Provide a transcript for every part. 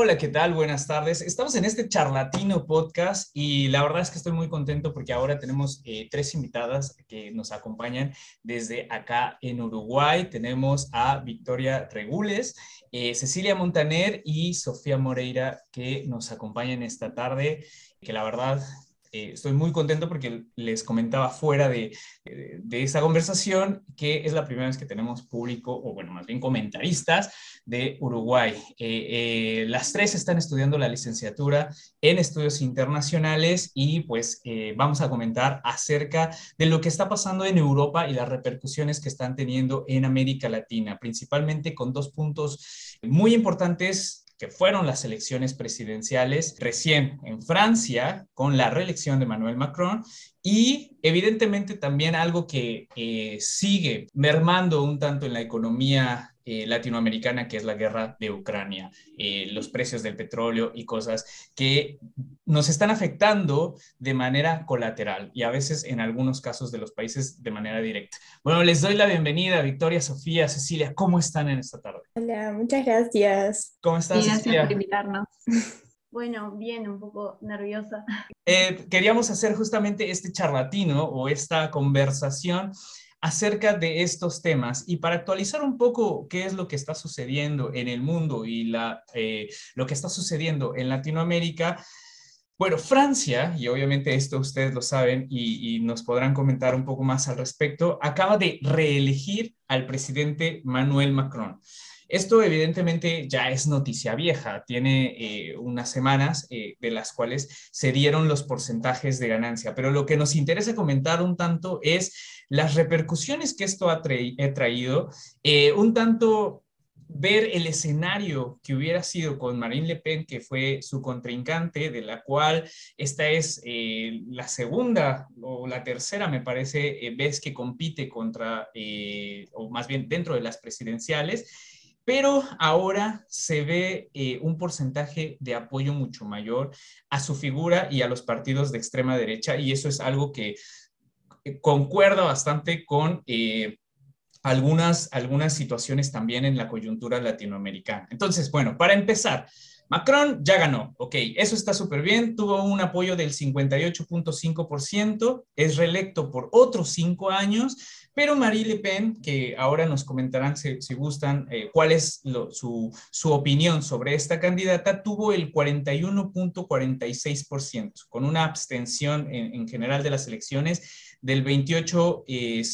Hola, ¿qué tal? Buenas tardes. Estamos en este charlatino podcast y la verdad es que estoy muy contento porque ahora tenemos eh, tres invitadas que nos acompañan desde acá en Uruguay. Tenemos a Victoria Regules, eh, Cecilia Montaner y Sofía Moreira que nos acompañan esta tarde, que la verdad eh, estoy muy contento porque les comentaba fuera de, de, esa conversación que es la primera vez que tenemos público, o bueno, más bien comentaristas de Uruguay. Eh, eh, las tres están estudiando la licenciatura en estudios internacionales y pues vamos a comentar acerca de lo que está pasando en Europa y las repercusiones que están teniendo en América Latina, principalmente con dos puntos muy importantes que fueron las elecciones presidenciales recién en Francia con la reelección de Emmanuel Macron y evidentemente también algo que eh, sigue mermando un tanto en la economía eh, latinoamericana, que es la guerra de Ucrania, eh, los precios del petróleo y cosas que nos están afectando de manera colateral y a veces en algunos casos de los países de manera directa. Bueno, les doy la bienvenida, Victoria, Sofía, Cecilia, ¿cómo están en esta tarde? Hola, muchas gracias. ¿Cómo estás, Gracias por invitarnos. Bueno, bien, un poco nerviosa. Eh, queríamos hacer justamente este charlatino o esta conversación acerca de estos temas y para actualizar un poco qué es lo que está sucediendo en el mundo y eh, lo que está sucediendo en Latinoamérica. Bueno, Francia, y obviamente esto ustedes lo saben y, y, nos podrán comentar un poco más al respecto, acaba de reelegir al presidente Manuel Macron. Esto evidentemente ya es noticia vieja, tiene eh, unas semanas eh, de las cuales se dieron los porcentajes de ganancia, pero lo que nos interesa comentar un tanto es las repercusiones que esto ha traído, eh, un tanto ver el escenario que hubiera sido con Marine Le Pen, que fue su contrincante, de la cual esta es la segunda o la tercera, me parece, vez que compite contra, o más bien dentro de las presidenciales pero ahora se ve eh, un porcentaje de apoyo mucho mayor a su figura y a los partidos de extrema derecha, y eso es algo que eh, concuerda bastante con eh, algunas, algunas situaciones también en la coyuntura latinoamericana. Entonces, bueno, para empezar, Macron ya ganó, ok, eso está súper bien, tuvo un apoyo del 58.5%, es reelecto por otros cinco años, pero Marie Le Pen, que ahora nos comentarán si, gustan eh, cuál es su, opinión sobre esta candidata, tuvo el 41.46%, con una abstención en, general de las elecciones del 28.01%. Eh,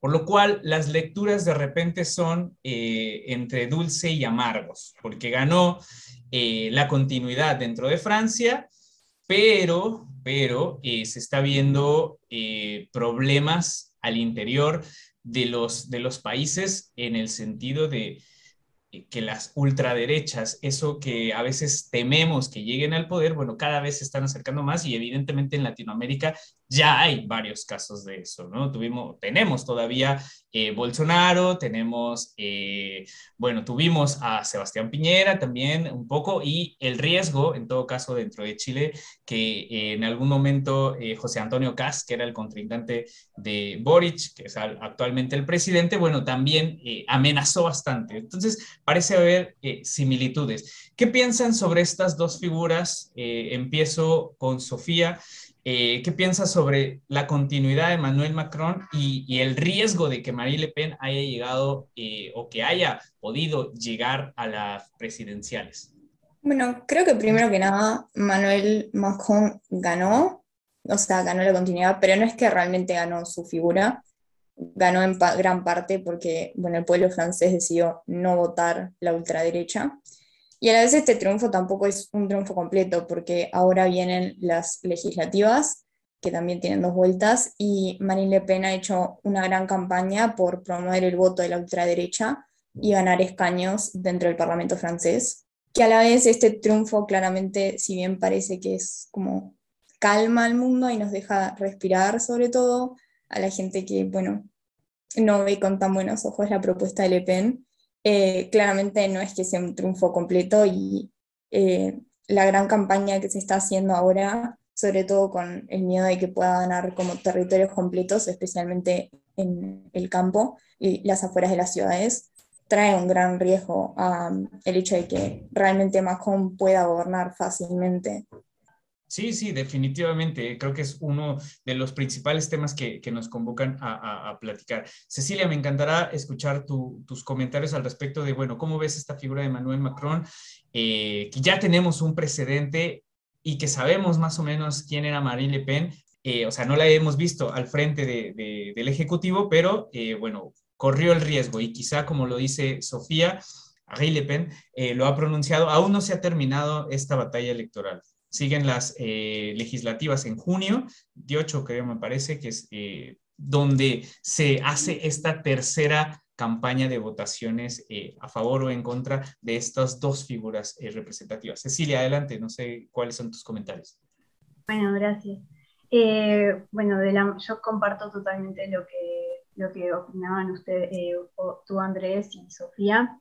Por lo cual, las lecturas de repente son eh, entre dulce y amargos, porque ganó la continuidad dentro de Francia, pero, pero se está viendo problemas al interior de los, de los países en el sentido de que las ultraderechas, eso que a veces tememos que lleguen al poder, bueno, cada vez se están acercando más y evidentemente en Latinoamérica ya hay varios casos de eso, ¿no? Tuvimos, tenemos todavía eh, Bolsonaro, tenemos, eh, bueno, tuvimos a Sebastián Piñera también un poco y el riesgo, en todo caso, dentro de Chile, que eh, en algún momento José Antonio Cas, que era el contrincante de Boric, que es actualmente el presidente, bueno, también amenazó bastante. Entonces, parece haber similitudes. ¿Qué piensan sobre estas dos figuras? empiezo con Sofía. Eh, ¿Qué piensas sobre la continuidad de Emmanuel Macron y, el riesgo de que Marie Le Pen haya llegado eh, o que haya podido llegar a las presidenciales? Bueno, creo que primero que nada, Manuel Macron ganó, o sea, ganó la continuidad, pero no es que realmente ganó su figura, ganó en gran parte porque, bueno, el pueblo francés decidió no votar la ultraderecha. Y a la vez este triunfo tampoco es un triunfo completo, porque ahora vienen las legislativas, que también tienen dos vueltas, y Marine Le Pen ha hecho una gran campaña por promover el voto de la ultraderecha y ganar escaños dentro del Parlamento francés. Que a la vez este triunfo claramente, si bien parece que es como calma al mundo y nos deja respirar sobre todo a la gente que, bueno, no ve con tan buenos ojos la propuesta de Le Pen, eh, claramente no es que sea un triunfo completo y eh, la gran campaña que se está haciendo ahora, sobre todo con el miedo de que pueda ganar como territorios completos, especialmente en el campo y las afueras de las ciudades, trae un gran riesgo el hecho de que realmente Macron pueda gobernar fácilmente. Sí, sí, definitivamente. Creo que es uno de los principales temas que, nos convocan a, platicar. Cecilia, me encantará escuchar tus comentarios al respecto de, bueno, ¿cómo ves esta figura de Emmanuel Macron? Eh, que ya tenemos un precedente y que sabemos más o menos quién era Marine Le Pen. Eh, o sea, no la hemos visto al frente del Ejecutivo, pero eh, bueno, corrió el riesgo y quizá, como lo dice Sofía, Marine Le Pen lo ha pronunciado, aún no se ha terminado esta batalla electoral siguen las eh, legislativas en junio, 18 creo me parece, que es eh, donde se hace esta tercera campaña de votaciones eh, a favor o en contra de estas dos figuras representativas. Cecilia, adelante, no sé cuáles son tus comentarios. Bueno, gracias. bueno, yo comparto totalmente lo que, lo que opinaban ustedes, tú Andrés y Sofía.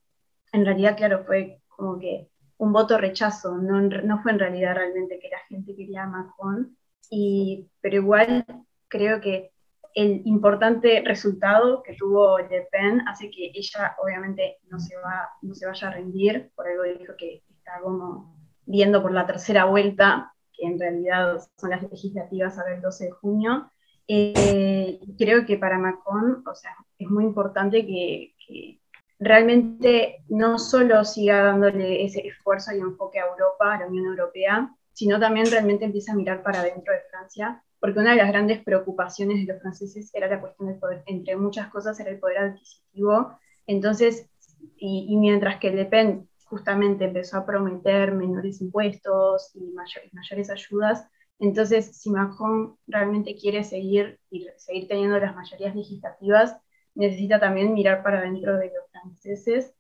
En realidad, claro, fue como que un voto rechazo, no, no, fue en realidad realmente que la gente quería a Macron, y, pero igual creo que el importante resultado que tuvo Le Pen hace que ella obviamente no se, va, no se vaya a rendir, por algo dijo que está como viendo por la tercera vuelta, que en realidad son las legislativas a el 12 de junio. Eh, creo que para Macron, o sea, es muy importante que, que realmente no solo siga dándole ese esfuerzo y enfoque a Europa, a la Unión Europea, sino también realmente empieza a mirar para dentro de Francia, porque una de las grandes preocupaciones de los franceses era la cuestión del poder, entre muchas cosas era el poder adquisitivo. Entonces, y, mientras que Le Pen justamente empezó a prometer menores impuestos y mayores, ayudas, entonces si Macron realmente quiere seguir seguir teniendo las mayorías legislativas, necesita también mirar para dentro de los franceses.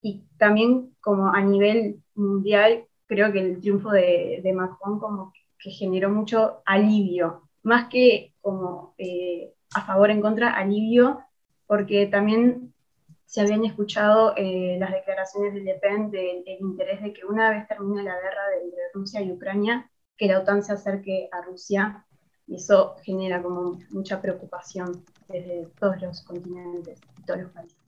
Y también como a nivel mundial creo que el triunfo de, de Macron como que generó mucho alivio, más que como eh, a favor en contra, alivio, porque también se habían escuchado eh, las declaraciones de Le Pen del, interés de que una vez termine la guerra de, de Rusia y Ucrania, que la OTAN se acerque a Rusia y eso genera como mucha preocupación desde todos los continentes y todos los países.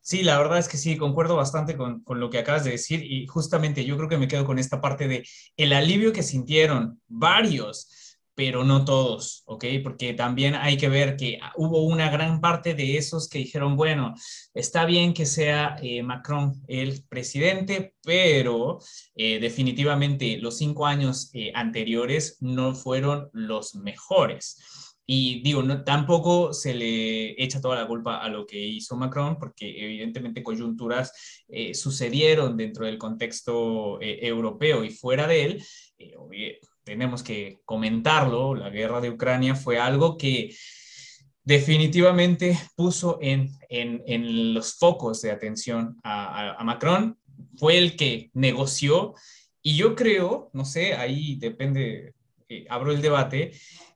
Sí, la verdad es que sí, concuerdo bastante con, con, lo que acabas de decir y justamente yo creo que me quedo con esta parte de el alivio que sintieron varios pero no todos, ¿ok? Porque también hay que ver que hubo una gran parte de esos que dijeron, bueno, está bien que sea eh, Macron el presidente, pero eh, definitivamente los cinco años eh, anteriores no fueron los mejores. Y digo, no, tampoco se le echa toda la culpa a lo que hizo Macron, porque evidentemente coyunturas sucedieron dentro del contexto europeo y fuera de él tenemos que comentarlo, la guerra de Ucrania fue algo que definitivamente puso en, los focos de atención a, Macron, fue el que negoció y yo creo, no sé, ahí depende, eh, abro el debate,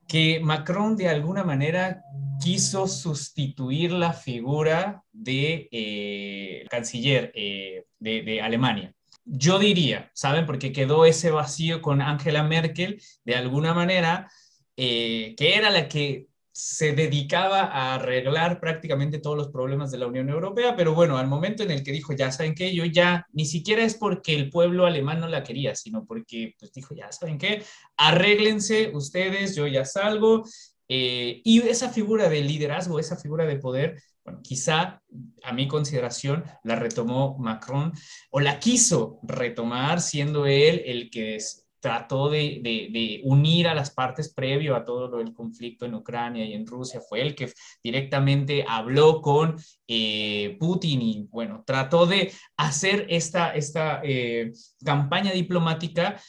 que Macron de alguna manera quiso sustituir la figura de eh, canciller eh, de Alemania yo diría, ¿saben? Porque quedó ese vacío con Angela Merkel, de alguna manera, eh, que era la que se dedicaba a arreglar prácticamente todos los problemas de la Unión Europea, pero bueno, al momento en el que dijo, ya saben qué, yo ya, ni siquiera es porque el pueblo alemán no la quería, sino porque pues dijo, ya saben qué, arréglense ustedes, yo ya salgo, eh, y esa figura de liderazgo, esa figura de poder, bueno, quizá a mi consideración la retomó Macron o la quiso retomar siendo él el que trató de, unir a las partes previo a todo el conflicto en Ucrania y en Rusia, fue el que directamente habló con eh, Putin y bueno, trató de hacer esta, esta eh, campaña diplomática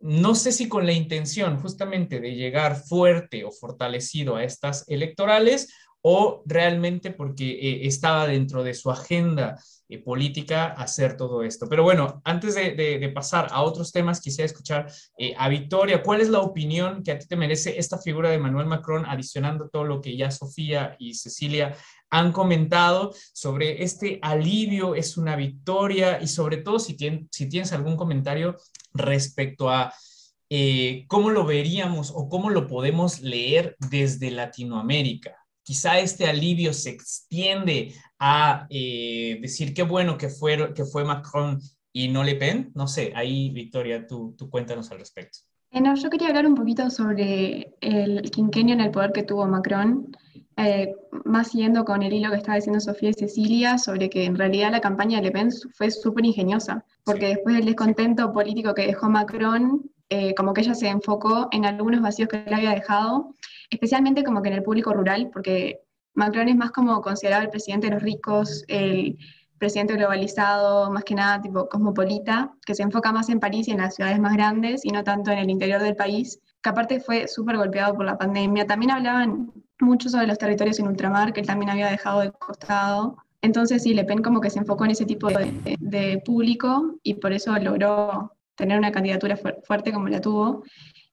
no sé si con la intención justamente de llegar fuerte o fortalecido a estas electorales o realmente porque eh, estaba dentro de su agenda eh, política hacer todo esto. Pero bueno, antes de, pasar a otros temas, quisiera escuchar eh, a Victoria, ¿cuál es la opinión que a ti te merece esta figura de Manuel Macron, adicionando todo lo que ya Sofía y Cecilia han comentado sobre este alivio, es una victoria y sobre todo si, si tienes algún comentario respecto a... cómo lo veríamos o cómo lo podemos leer desde Latinoamérica. Quizá este alivio se extiende a eh, decir qué bueno que fue, que fue Macron y no Le Pen. No sé, ahí Victoria, tú, tú cuéntanos al respecto. No, yo quería hablar un poquito sobre el quinquenio en el poder que tuvo Macron, eh, más siguiendo con el hilo que estaba diciendo Sofía y Cecilia, sobre que en realidad la campaña de Le Pen fue súper ingeniosa, porque después del descontento político que dejó Macron, eh, como que ella se enfocó en algunos vacíos que le había dejado, especialmente como que en el público rural, porque Macron es más como considerado el presidente de los ricos, el presidente globalizado, más que nada tipo cosmopolita, que se enfoca más en París y en las ciudades más grandes y no tanto en el interior del país, que aparte fue súper golpeado por la pandemia. También hablaban mucho sobre los territorios en ultramar, que él también había dejado de costado. Entonces sí, Le Pen como que se enfocó en ese tipo de, de público y por eso logró tener una candidatura fuerte como la tuvo.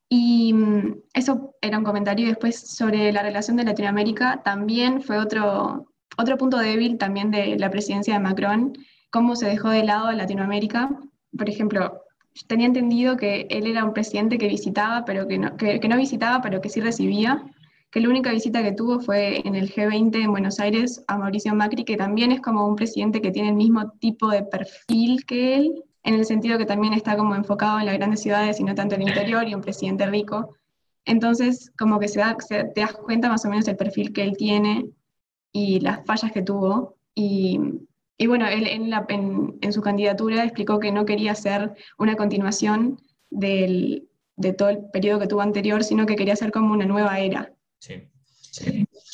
Y mm, eso era un comentario. Después sobre la relación de Latinoamérica, también fue otro, otro punto débil también de la presidencia de Macron, cómo se dejó de lado a Latinoamérica. Por ejemplo, tenía entendido que él era un presidente que visitaba, pero que no, que, no visitaba, pero que sí recibía, que la única visita que tuvo fue en el G20 en Buenos Aires a Mauricio Macri, que también es como un presidente que tiene el mismo tipo de perfil que él, en el sentido que también está como enfocado en las grandes ciudades y no tanto en el interior, y un presidente rico. Entonces, como que se, da, se te das cuenta más o menos el perfil que él tiene y las fallas que tuvo. Y, y bueno, él en, la, en, en, su candidatura explicó que no quería hacer una continuación del, de todo el periodo que tuvo anterior, sino que quería hacer como una nueva era. Sí.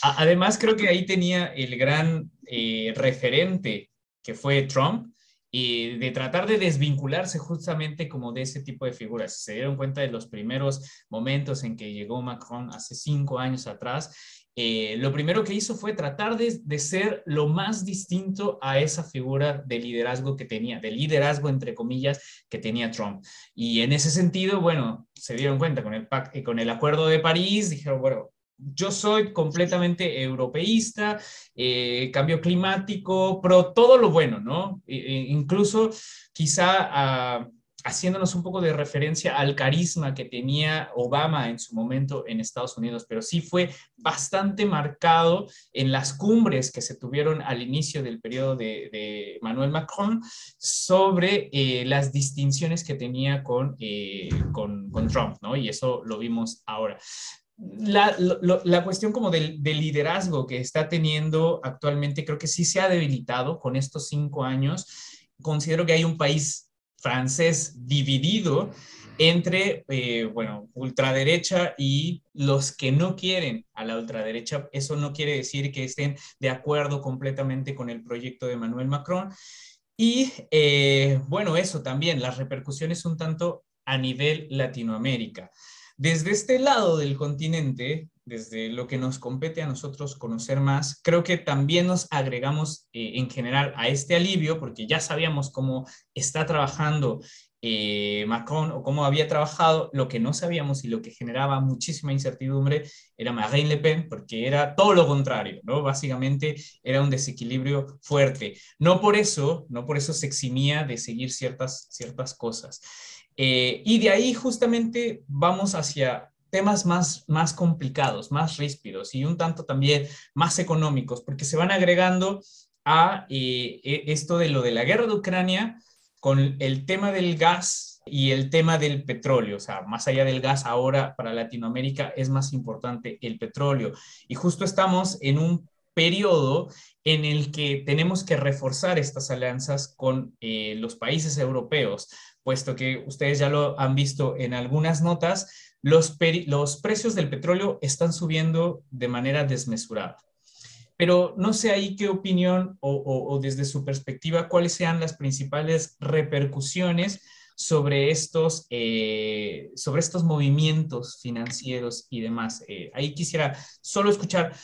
Además, creo que ahí tenía el gran eh, referente que fue Trump, y de tratar de desvincularse justamente como de ese tipo de figuras. Se dieron cuenta de los primeros momentos en que llegó Macron hace cinco años atrás eh, lo primero que hizo fue tratar de, ser lo más distinto a esa figura de liderazgo que tenía, de liderazgo entre comillas que tenía Trump. Y en ese sentido, bueno, se dieron cuenta con el, eh, con el acuerdo de París, dijeron, bueno, yo soy completamente europeísta, eh, cambio climático, pero todo lo bueno, ¿no? E, e incluso quizá... a haciéndonos un poco de referencia al carisma que tenía Obama en su momento en Estados Unidos, pero sí fue bastante marcado en las cumbres que se tuvieron al inicio del periodo de, Manuel Macron sobre eh, las distinciones que tenía con, eh, con, Trump, ¿no? Y eso lo vimos ahora. La, la, cuestión como del, liderazgo que está teniendo actualmente creo que sí se ha debilitado con estos cinco años. Considero que hay un país francés dividido entre, eh, bueno, ultraderecha y los que no quieren a la ultraderecha. Eso no quiere decir que estén de acuerdo completamente con el proyecto de Emmanuel Macron. Y eh, bueno, eso también, las repercusiones un tanto a nivel Latinoamérica. Desde este lado del continente, desde lo que nos compete a nosotros conocer más, creo que también nos agregamos eh, en general a este alivio, porque ya sabíamos cómo está trabajando eh, Macron o cómo había trabajado, lo que no sabíamos y lo que generaba muchísima incertidumbre era Marine Le Pen, porque era todo lo contrario, ¿no? Básicamente era un desequilibrio fuerte. No por eso, no por eso se eximía de seguir ciertas, ciertas cosas. Eh, y de ahí justamente vamos hacia temas más, más complicados, más ríspidos y un tanto también más económicos, porque se van agregando a eh, e, esto de lo de la guerra de Ucrania con el tema del gas y el tema del petróleo. O sea, más allá del gas, ahora para Latinoamérica es más importante el petróleo. Y justo estamos en un periodo en el que tenemos que reforzar estas alianzas con eh, los países europeos puesto que ustedes ya lo han visto en algunas notas, los, los precios del petróleo están subiendo de manera desmesurada. Pero no sé ahí qué opinión o, desde su perspectiva, cuáles sean las principales repercusiones sobre estos, eh, sobre estos movimientos financieros y demás. Eh, ahí quisiera solo escuchar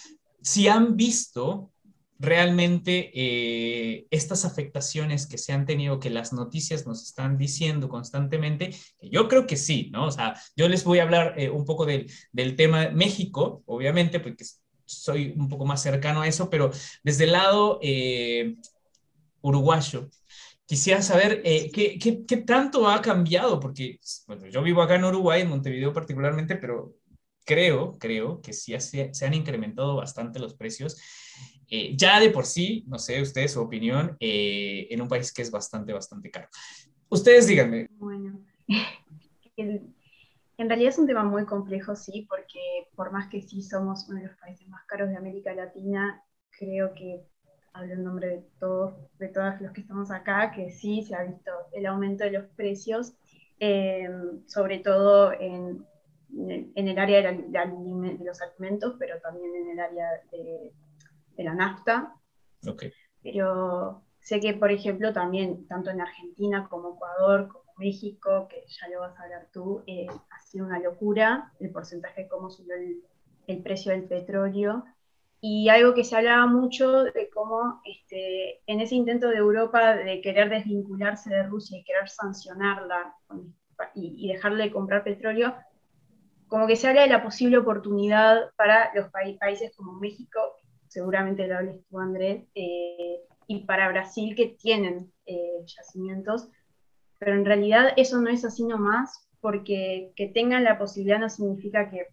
si han visto realmente eh, estas afectaciones que se han tenido, que las noticias nos están diciendo constantemente, yo creo que sí, ¿no? O sea, yo les voy a hablar eh, un poco del, del tema México, obviamente, porque soy un poco más cercano a eso, pero desde el lado eh, uruguayo, quisiera saber ¿qué, qué, qué, tanto ha cambiado, porque bueno, yo vivo acá en Uruguay, en Montevideo particularmente, pero creo, creo que sí se, han incrementado bastante los precios. Eh, ya de por sí, no sé, ustedes su opinión, eh, en un país que es bastante, bastante caro. Ustedes díganme. Bueno, en realidad es un tema muy complejo, sí, porque por más que sí somos uno de los países más caros de América Latina, creo que hablo en nombre de todos, de todos los que estamos acá, que sí se ha visto el aumento de los precios, eh, sobre todo en, en, el área de, de, los alimentos, pero también en el área de, de la nafta. Okay. Pero sé que, por ejemplo, también, tanto en Argentina como Ecuador, como México, que ya lo vas a hablar tú, eh, ha sido una locura el porcentaje de cómo subió el, el precio del petróleo y algo que se hablaba mucho de cómo este, en ese intento de Europa de querer desvincularse de Rusia y querer sancionarla y, dejarle de comprar petróleo, como que se habla de la posible oportunidad para los países como México, seguramente lo hables tú Andrés, eh, y para Brasil que tienen eh, yacimientos, pero en realidad eso no es así nomás, porque que tengan la posibilidad no significa que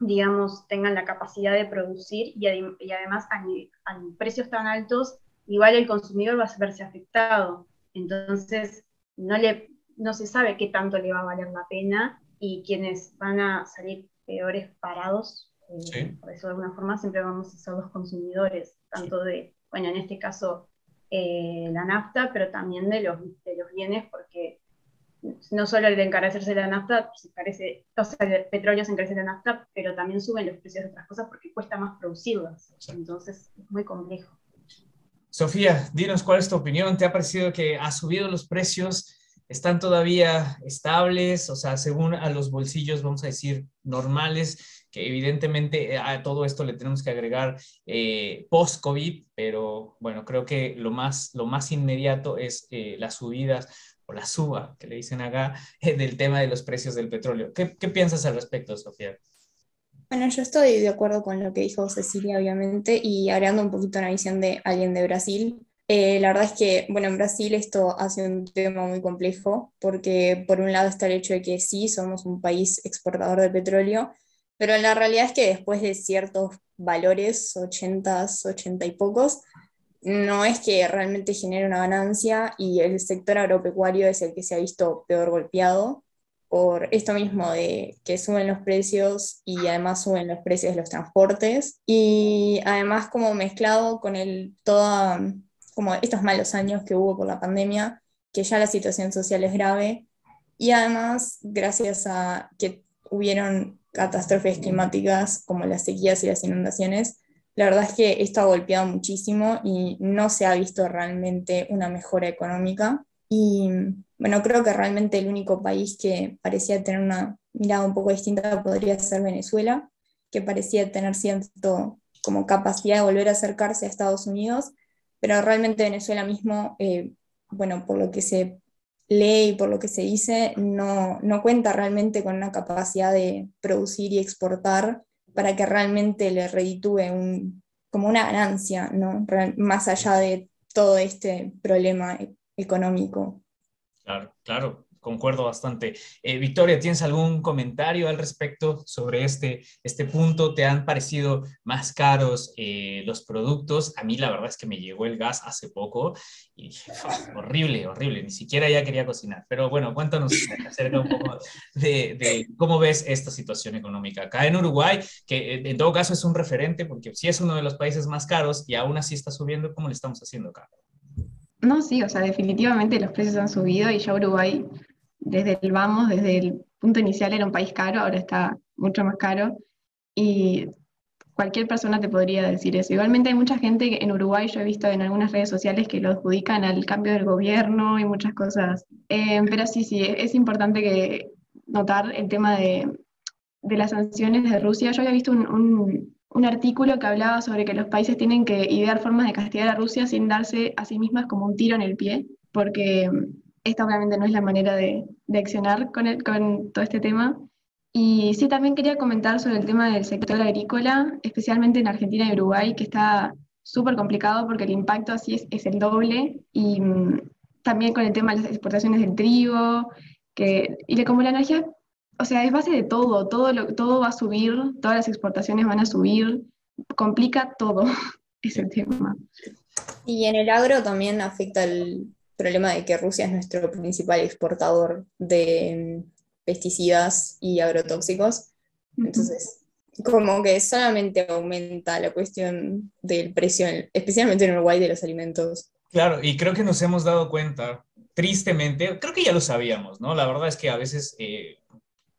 digamos, tengan la capacidad de producir y, además a, precios tan altos, igual el consumidor va a verse afectado. Entonces, no, se sabe qué tanto le va a valer la pena y quienes van a salir peores parados, eh, por eso de alguna forma siempre vamos a ser los consumidores, tanto de, bueno, en este caso eh, la nafta, pero también de los, de los bienes, porque no solo el encarecerse la nafta, se encarece, o sea, el petróleo se encarece la nafta, pero también suben los precios de otras cosas porque cuesta más producirlas. Entonces, es muy complejo. Sofía, dinos cuál es tu opinión. ¿Te ha parecido que ha subido los precios? ¿Están todavía estables? O sea, según a los bolsillos, vamos a decir, normales, que evidentemente a todo esto le tenemos que agregar eh, post-COVID, pero bueno, creo que lo más, lo más inmediato es eh, las subidas la suba, que le dicen acá, del tema de los precios del petróleo. ¿Qué, piensas al respecto, Sofía? Bueno, yo estoy de acuerdo con lo que dijo Cecilia, obviamente, y agregando un poquito una visión de alguien de Brasil. Eh, la verdad es que, bueno, en Brasil esto hace un tema muy complejo, porque por un lado está el hecho de que sí, somos un país exportador de petróleo, pero la realidad es que después de ciertos valores, 80, 80 y pocos, no es que realmente genere una ganancia y el sector agropecuario es el que se ha visto peor golpeado por esto mismo de que suben los precios y además suben los precios de los transportes. Y además como mezclado con el toda como estos malos años que hubo por la pandemia, que ya la situación social es grave y además gracias a que hubieron catástrofes climáticas como las sequías y las inundaciones, la verdad es que esto ha golpeado muchísimo y no se ha visto realmente una mejora económica. Y bueno, creo que realmente el único país que parecía tener una mirada un poco distinta podría ser Venezuela, que parecía tener cierto como capacidad de volver a acercarse a Estados Unidos, pero realmente Venezuela mismo, eh, bueno, por lo que se lee y por lo que se dice, no, no cuenta realmente con una capacidad de producir y exportar para que realmente le reditúe un, como una ganancia, ¿no? más allá de todo este problema económico. Claro, claro concuerdo bastante. Eh, Victoria, ¿tienes algún comentario al respecto sobre este, este punto? ¿Te han parecido más caros eh, los productos? A mí la verdad es que me llegó el gas hace poco y dije, horrible, horrible, ni siquiera ya quería cocinar. Pero bueno, cuéntanos acerca un poco de, de, cómo ves esta situación económica. Acá en Uruguay, que eh, en todo caso es un referente porque si es uno de los países más caros y aún así está subiendo, ¿cómo le estamos haciendo acá? No, sí, o sea, definitivamente los precios han subido y ya Uruguay desde el vamos, desde el punto inicial era un país caro, ahora está mucho más caro. Y cualquier persona te podría decir eso. Igualmente hay mucha gente en Uruguay, yo he visto en algunas redes sociales que lo adjudican al cambio del gobierno y muchas cosas. Eh, pero sí, sí, es importante que notar el tema de, de las sanciones de Rusia. Yo había visto un, un, un, artículo que hablaba sobre que los países tienen que idear formas de castigar a Rusia sin darse a sí mismas como un tiro en el pie, porque esta obviamente no es la manera de, de accionar con, el, con todo este tema. Y sí, también quería comentar sobre el tema del sector agrícola, especialmente en Argentina y Uruguay, que está súper complicado porque el impacto así es, es el doble. Y mm, también con el tema de las exportaciones del trigo, que, y como la energía, o sea, es base de todo, todo, lo, todo va a subir, todas las exportaciones van a subir, complica todo ese tema. Y en el agro también afecta el problema de que Rusia es nuestro principal exportador de pesticidas y agrotóxicos. Entonces, como que solamente aumenta la cuestión del precio, especialmente en Uruguay, de los alimentos. Claro, y creo que nos hemos dado cuenta, tristemente, creo que ya lo sabíamos, ¿no? La verdad es que a veces eh,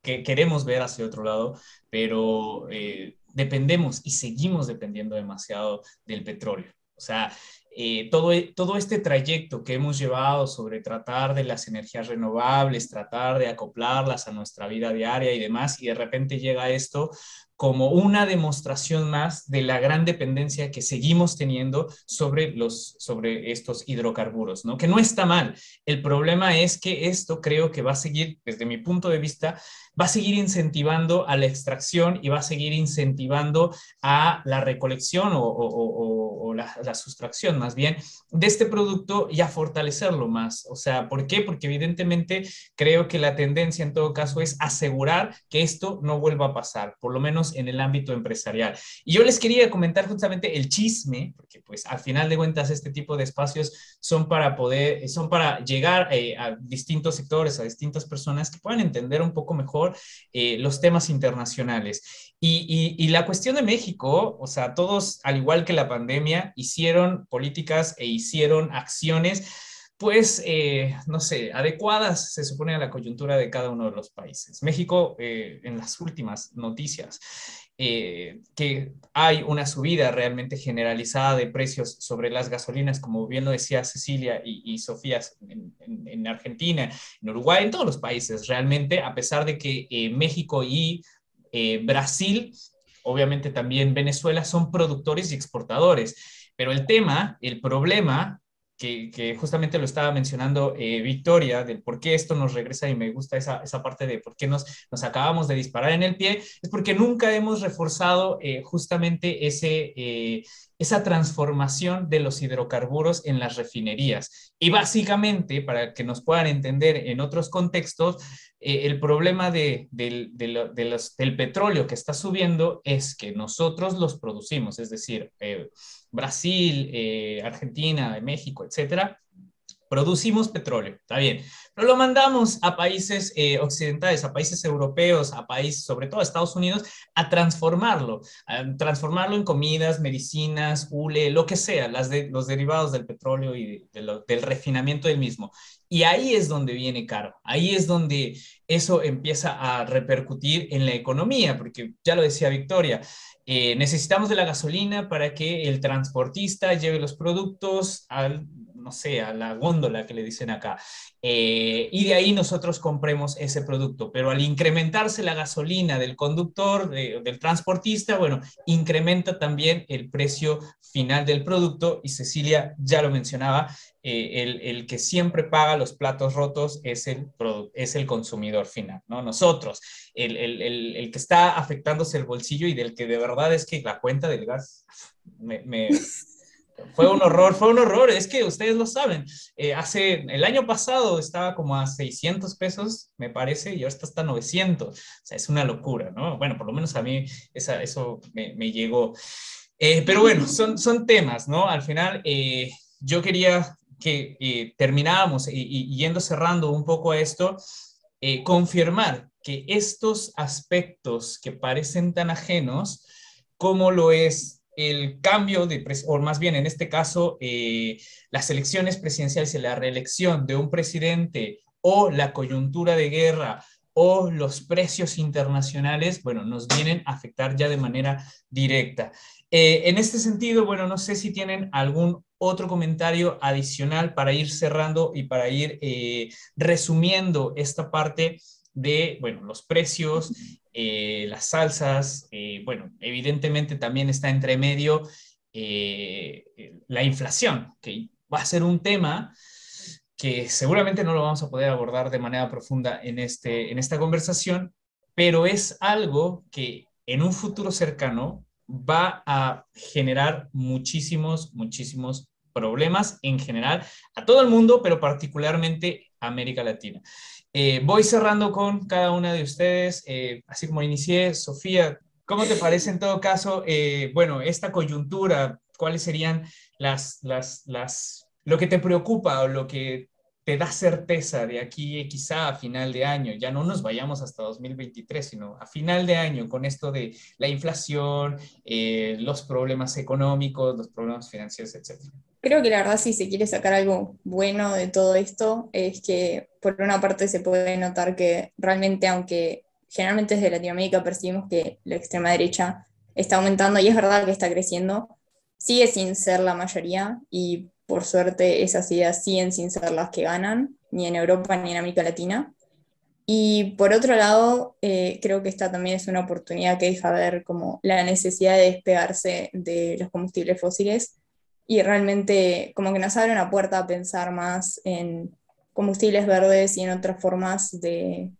que queremos ver hacia otro lado, pero eh, dependemos y seguimos dependiendo demasiado del petróleo. O sea, eh, todo, todo este trayecto que hemos llevado sobre tratar de las energías renovables, tratar de acoplarlas a nuestra vida diaria y demás, y de repente llega esto como una demostración más de la gran dependencia que seguimos teniendo sobre, los, sobre estos hidrocarburos, ¿no? Que no está mal. El problema es que esto creo que va a seguir, desde mi punto de vista, va a seguir incentivando a la extracción y va a seguir incentivando a la recolección o, la, la, sustracción más bien de este producto y a fortalecerlo más. O sea, ¿por qué? Porque evidentemente creo que la tendencia en todo caso es asegurar que esto no vuelva a pasar, por lo menos en el ámbito empresarial. Y yo les quería comentar justamente el chisme, porque pues al final de cuentas este tipo de espacios son para poder, son para llegar eh, a distintos sectores, a distintas personas que puedan entender un poco mejor eh, los temas internacionales. Y, y, la cuestión de México, o sea, todos, al igual que la pandemia, hicieron políticas e hicieron acciones pues, eh, no sé, adecuadas, se supone, a la coyuntura de cada uno de los países. México, eh, en las últimas noticias, eh, que hay una subida realmente generalizada de precios sobre las gasolinas, como bien lo decía Cecilia y, Sofía en, Argentina, en Uruguay, en todos los países, realmente, a pesar de que México y Brasil, obviamente también Venezuela, son productores y exportadores. Pero el tema, el problema que, justamente lo estaba mencionando eh, Victoria, del por qué esto nos regresa y me gusta esa, esa parte de por qué nos, nos acabamos de disparar en el pie, es porque nunca hemos reforzado eh, justamente ese, eh, esa transformación de los hidrocarburos en las refinerías. Y básicamente, para que nos puedan entender en otros contextos, el problema del petróleo que está subiendo es que nosotros los producimos, es decir, Brasil, eh, Argentina, México, etcétera, producimos petróleo, está bien, pero lo mandamos a países eh, occidentales, a países europeos, a países, sobre todo a Estados Unidos, a transformarlo, a transformarlo en comidas, medicinas, hule, lo que sea, las de, los derivados del petróleo y del refinamiento del mismo. Y ahí es donde viene caro, ahí es donde eso empieza a repercutir en la economía, porque ya lo decía Victoria, eh, necesitamos de la gasolina para que el transportista lleve los productos al, no sé, a la góndola que le dicen acá. Eh, y de ahí nosotros compremos ese producto. Pero al incrementarse la gasolina del conductor, del transportista, bueno, incrementa también el precio final del producto. Y Cecilia ya lo mencionaba, eh, el, el, que siempre paga los platos rotos es el, es el consumidor final, ¿no? Nosotros, el, el, el, que está afectándose el bolsillo y del que de verdad es que la cuenta del gas me, fue un horror, fue un horror, es que ustedes lo saben. Eh, hace, el año pasado estaba como a 600 pesos, me parece, y ahora está hasta 900. O sea, es una locura, ¿no? Bueno, por lo menos a mí esa, eso me, me llegó. Eh, pero bueno, son, son temas, ¿no? Al final, yo quería que eh, terminábamos y, yendo cerrando un poco a esto, eh, confirmar que estos aspectos que parecen tan ajenos, como lo es el cambio de, o más bien en este caso, eh, las elecciones presidenciales y la reelección de un presidente o la coyuntura de guerra o los precios internacionales, bueno, nos vienen a afectar ya de manera directa. en este sentido, bueno, no sé si tienen algún otro comentario adicional para ir cerrando y para ir eh, resumiendo esta parte de, bueno, los precios, eh, las salsas, eh, bueno, evidentemente también está entre medio la inflación, que va a ser un tema que seguramente no lo vamos a poder abordar de manera profunda en, este, en esta conversación, pero es algo que en un futuro cercano va a generar muchísimos, muchísimos problemas en general a todo el mundo, pero particularmente América Latina. Eh, voy cerrando con cada una de ustedes, eh, así como inicié, Sofía, ¿cómo te parece en todo caso, eh, bueno, esta coyuntura, cuáles serían las, las, las, lo que te preocupa o lo que te da certeza de aquí quizá a final de año, ya no nos vayamos hasta 2023, sino a final de año con esto de la inflación, los problemas económicos, los problemas financieros, etcétera? Creo que la verdad si se quiere sacar algo bueno de todo esto es que por una parte se puede notar que realmente aunque generalmente desde Latinoamérica percibimos que la extrema derecha está aumentando y es verdad que está creciendo, sigue sin ser la mayoría y por suerte esas ideas siguen sin ser las que ganan, ni en Europa ni en América Latina. Y por otro lado, eh, creo que esta también es una oportunidad que deja ver como la necesidad de despegarse de los combustibles fósiles y realmente como que nos abre una puerta a pensar más en combustibles verdes y en otras formas de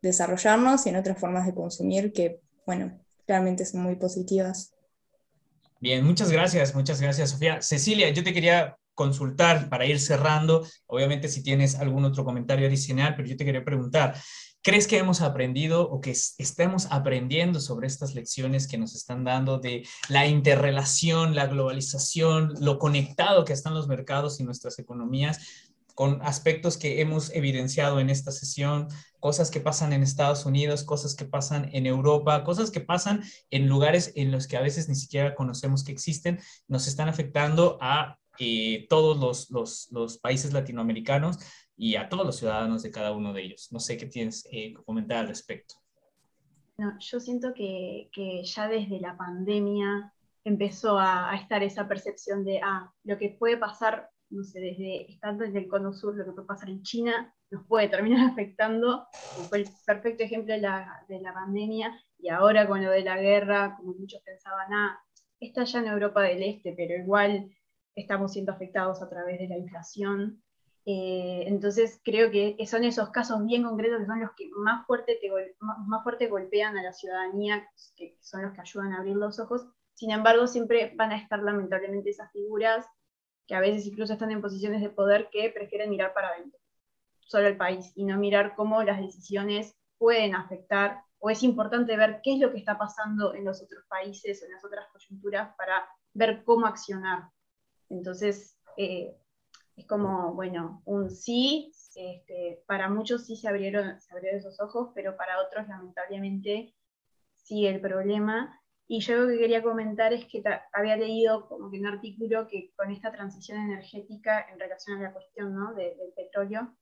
desarrollarnos y en otras formas de consumir que, bueno, realmente son muy positivas. Bien, muchas gracias, muchas gracias, Sofía. Cecilia, yo te quería consultar para ir cerrando, obviamente si tienes algún otro comentario adicional, pero yo te quería preguntar, ¿Crees que hemos aprendido o que estemos aprendiendo sobre estas lecciones que nos están dando de la interrelación, la globalización, lo conectado que están los mercados y nuestras economías? con aspectos que hemos evidenciado en esta sesión, cosas que pasan en Estados Unidos, cosas que pasan en Europa, cosas que pasan en lugares en los que a veces ni siquiera conocemos que existen, nos están afectando a todos los, los, los, países latinoamericanos y a todos los ciudadanos de cada uno de ellos. No sé qué tienes eh, que comentar al respecto. No, yo siento que, que, ya desde la pandemia empezó a, a, estar esa percepción de, ah, lo que puede pasar, no sé, desde estando en el cono sur, lo que puede pasar en China, nos puede terminar afectando, fue el perfecto ejemplo de la, de la pandemia, y ahora con lo de la guerra, como muchos pensaban, ah, está ya en Europa del Este, pero igual estamos siendo afectados a través de la inflación. Eh, entonces creo que son esos casos bien concretos que son los que más fuerte, te más fuerte golpean a la ciudadanía, que son los que ayudan a abrir los ojos. Sin embargo, siempre van a estar lamentablemente esas figuras que a veces incluso están en posiciones de poder que prefieren mirar para adentro, solo el país, y no mirar cómo las decisiones pueden afectar, o es importante ver qué es lo que está pasando en los otros países o en las otras coyunturas para ver cómo accionar. Entonces, eh, es como, bueno, un sí, este, para muchos sí se abrieron, se abrieron esos ojos, pero para otros lamentablemente sigue el problema. Y yo lo que quería comentar es que había leído como que un artículo que con esta transición energética en relación a la cuestión ¿no? del petróleo,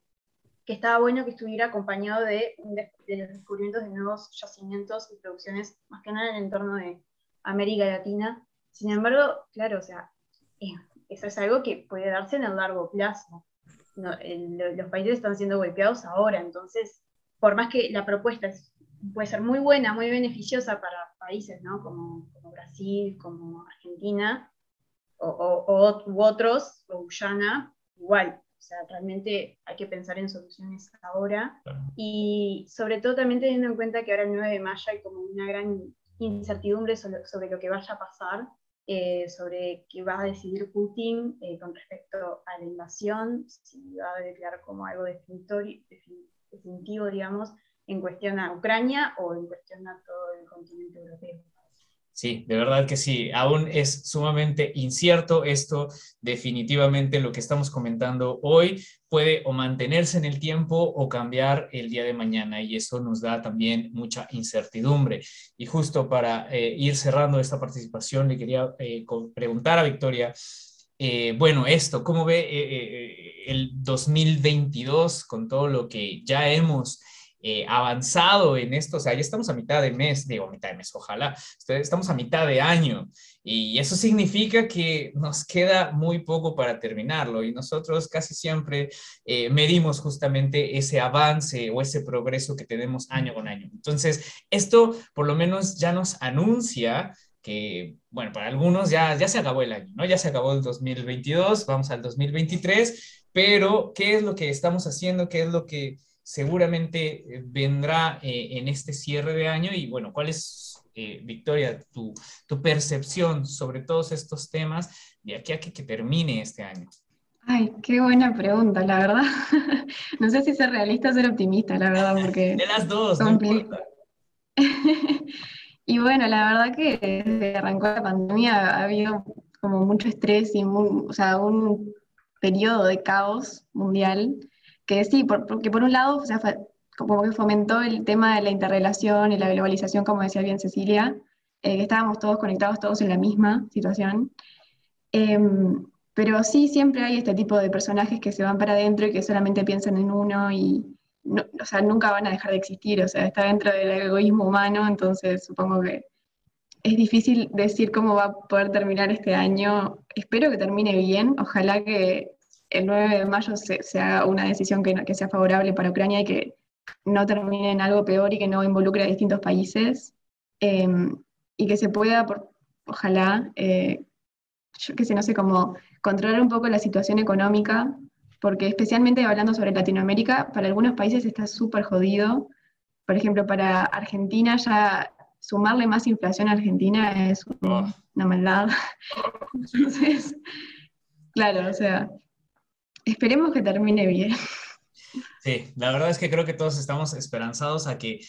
que estaba bueno que estuviera acompañado de, los descubrimientos de nuevos yacimientos y producciones, más que nada en el entorno de América Latina. Sin embargo, claro, o sea, eso es algo que puede darse en el largo plazo. los países están siendo golpeados ahora, entonces, por más que la propuesta puede ser muy buena, muy beneficiosa para países ¿no? como, Brasil, como Argentina, o, u otros, o Guyana, igual. O sea, realmente hay que pensar en soluciones ahora. Y sobre todo también teniendo en cuenta que ahora el 9 de mayo hay como una gran incertidumbre sobre lo que vaya a pasar eh, sobre qué va a decidir Putin eh, con respecto a la invasión, si va a declarar como algo definitivo, digamos, en cuestión a Ucrania o en cuestión a todo el continente europeo. Sí, de verdad que sí. Aún es sumamente incierto esto. Definitivamente lo que estamos comentando hoy puede o mantenerse en el tiempo o cambiar el día de mañana y eso nos da también mucha incertidumbre. Y justo para eh, ir cerrando esta participación, le quería eh, preguntar a Victoria. Eh, bueno, esto, ¿cómo ve el 2022 con todo lo que ya hemos eh, avanzado en esto, o sea, ya estamos a mitad de mes, digo, mitad de mes, ojalá, estamos a mitad de año y eso significa que nos queda muy poco para terminarlo y nosotros casi siempre eh, medimos justamente ese avance o ese progreso que tenemos año con año. Entonces, esto por lo menos ya nos anuncia que, bueno, para algunos ya, ya se acabó el año, ¿no? Ya se acabó el 2022, vamos al 2023, pero ¿qué es lo que estamos haciendo? ¿Qué es lo que seguramente eh, vendrá eh, en este cierre de año y bueno, ¿cuál es, eh, Victoria, tu, tu, percepción sobre todos estos temas de aquí a que, que termine este año? Ay, qué buena pregunta, la verdad. no sé si ser realista o ser optimista, la verdad, porque... De las dos, no importa. y bueno, la verdad que desde que arrancó la pandemia ha habido como mucho estrés y o sea, un periodo de caos mundial, que sí, porque por un lado, o sea, como que fomentó el tema de la interrelación y la globalización, como decía bien Cecilia, eh, que estábamos todos conectados, todos en la misma situación. Em, pero sí, siempre hay este tipo de personajes que se van para adentro y que solamente piensan en uno y, o sea, nunca van a dejar de existir, o sea, está dentro del egoísmo humano, entonces supongo que es difícil decir cómo va a poder terminar este año. Espero que termine bien, ojalá que el 9 de mayo se, haga una decisión que, que sea favorable para Ucrania y que no termine en algo peor y que no involucre a distintos países em, y que se pueda, por, ojalá, eh, yo que sé, no sé, cómo controlar un poco la situación económica, porque especialmente hablando sobre Latinoamérica, para algunos países está súper jodido. Por ejemplo, para Argentina ya sumarle más inflación a Argentina es una maldad. Entonces, claro, o sea, esperemos que termine bien. Sí, la verdad es que creo que todos estamos esperanzados a que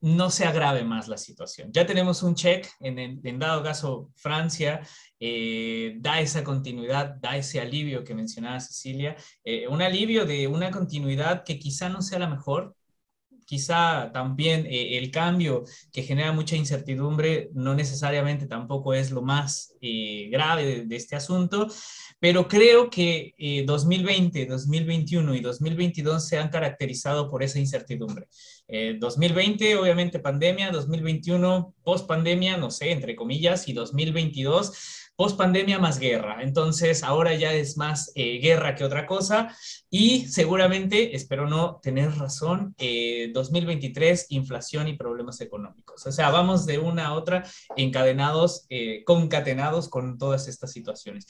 no se agrave más la situación. Ya tenemos un check, en, dado caso Francia eh, da esa continuidad, da ese alivio que mencionaba Cecilia, eh, un alivio de una continuidad que quizá no sea la mejor, quizá también eh, el cambio que genera mucha incertidumbre no necesariamente tampoco es lo más grave de, este asunto, pero creo que 2020, 2021 y 2022 se han caracterizado por esa incertidumbre. 2020, eh, obviamente, pandemia, 2021, post pandemia, no sé, entre comillas, y 2022, post pandemia más guerra. Entonces, ahora ya es más eh, guerra que otra cosa. Y seguramente, espero no tener razón, 2023, eh, inflación y problemas económicos. O sea, vamos de una a otra encadenados, concatenados con todas estas situaciones.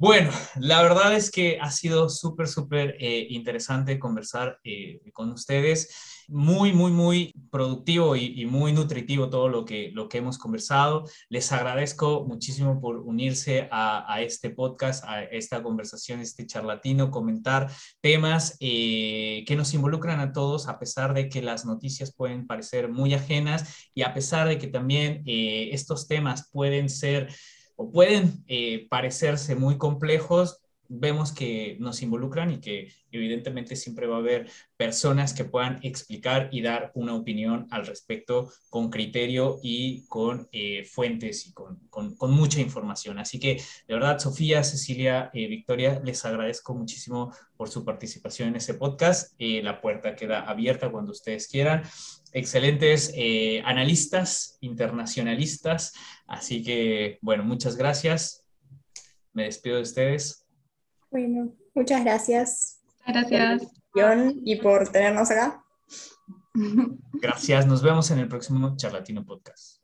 Bueno, la verdad es que ha sido súper, súper eh, interesante conversar eh, con ustedes. Muy, muy, muy productivo y, muy nutritivo todo lo que, lo que hemos conversado. Les agradezco muchísimo por unirse a, este podcast, a esta conversación, este charlatino, comentar temas eh, que nos involucran a todos, a pesar de que las noticias pueden parecer muy ajenas y a pesar de que también estos temas pueden ser o pueden eh, parecerse muy complejos, vemos que nos involucran y que evidentemente siempre va a haber personas que puedan explicar y dar una opinión al respecto con criterio y con eh, fuentes y con, con, mucha información. Así que de verdad, Sofía, Cecilia, eh, Victoria, les agradezco muchísimo por su participación en ese podcast. la puerta queda abierta cuando ustedes quieran excelentes eh, analistas, internacionalistas. Así que, bueno, muchas gracias. Me despido de ustedes. Bueno, muchas gracias. Gracias. y por tenernos acá. Gracias. Nos vemos en el próximo Charlatino Podcast.